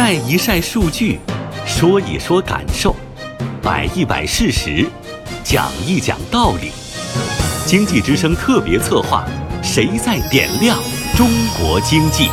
晒一晒数据，说一说感受，摆一摆事实，讲一讲道理。经济之声特别策划：谁在点亮中国经济？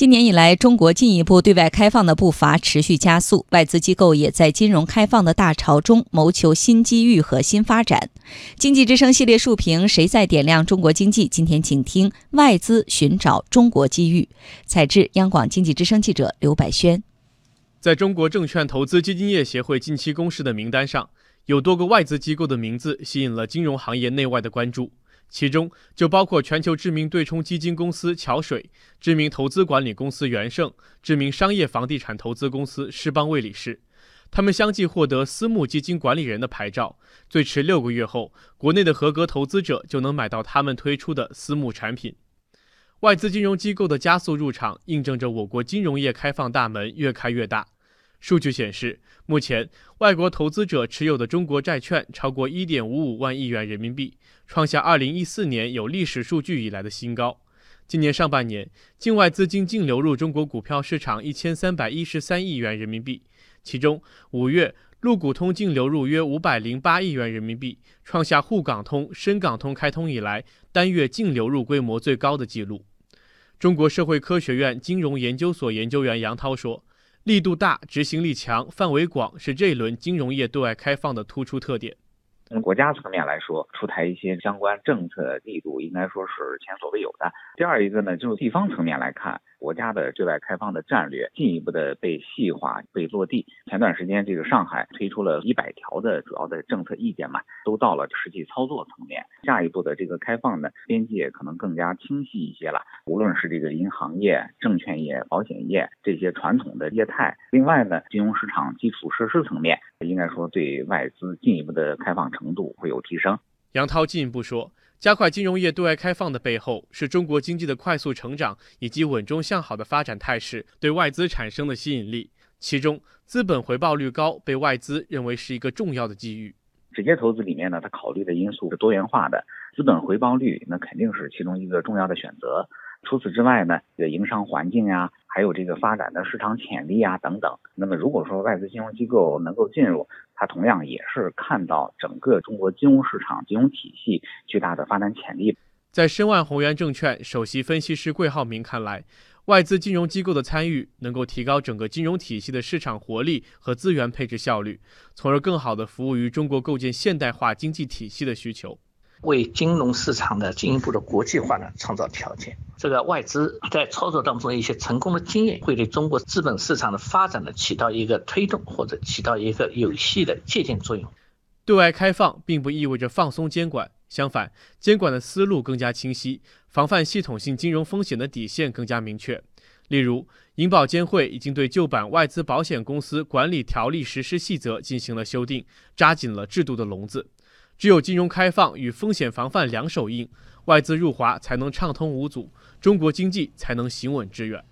今年以来，中国进一步对外开放的步伐持续加速，外资机构也在金融开放的大潮中谋求新机遇和新发展。经济之声系列竖评：谁在点亮中国经济？今天请听外资寻找中国机遇。采制：央广经济之声记者刘百轩。在中国证券投资基金业协会近期公示的名单上，有多个外资机构的名字吸引了金融行业内外的关注。其中就包括全球知名对冲基金公司桥水、知名投资管理公司元盛、知名商业房地产投资公司世邦魏理仕，他们相继获得私募基金管理人的牌照，最迟六个月后，国内的合格投资者就能买到他们推出的私募产品。外资金融机构的加速入场，印证着我国金融业开放大门越开越大。数据显示，目前外国投资者持有的中国债券超过1.55万亿元人民币，创下2014年有历史数据以来的新高。今年上半年，境外资金净流入中国股票市场1313亿元人民币，其中五月陆股通净流入约508亿元人民币，创下沪港通、深港通开通以来单月净流入规模最高的纪录。中国社会科学院金融研究所研究员杨涛说。力度大、执行力强、范围广，是这一轮金融业对外开放的突出特点。从国家层面来说，出台一些相关政策力度，应该说是前所未有的。第二一个呢，就是地方层面来看。国家的对外开放的战略进一步的被细化、被落地。前段时间，这个上海推出了一百条的主要的政策意见嘛，都到了实际操作层面。下一步的这个开放呢，边界可能更加清晰一些了。无论是这个银行业、证券业、保险业这些传统的业态，另外呢，金融市场基础设施层面，应该说对外资进一步的开放程度会有提升。杨涛进一步说。加快金融业对外开放的背后，是中国经济的快速成长以及稳中向好的发展态势对外资产生的吸引力。其中，资本回报率高被外资认为是一个重要的机遇。直接投资里面呢，它考虑的因素是多元化的，资本回报率那肯定是其中一个重要的选择。除此之外呢，这个营商环境呀，还有这个发展的市场潜力啊等等。那么如果说外资金融机构能够进入，它同样也是看到整个中国金融市场、金融体系巨大的发展潜力。在申万宏源证券首席分析师桂浩明看来，外资金融机构的参与能够提高整个金融体系的市场活力和资源配置效率，从而更好地服务于中国构建现代化经济体系的需求。为金融市场的进一步的国际化呢创造条件。这个外资在操作当中一些成功的经验，会对中国资本市场的发展呢起到一个推动或者起到一个有系的借鉴作用。对外开放并不意味着放松监管，相反，监管的思路更加清晰，防范系统性金融风险的底线更加明确。例如，银保监会已经对旧版外资保险公司管理条例实施细则进行了修订，扎紧了制度的笼子。只有金融开放与风险防范两手硬，外资入华才能畅通无阻，中国经济才能行稳致远。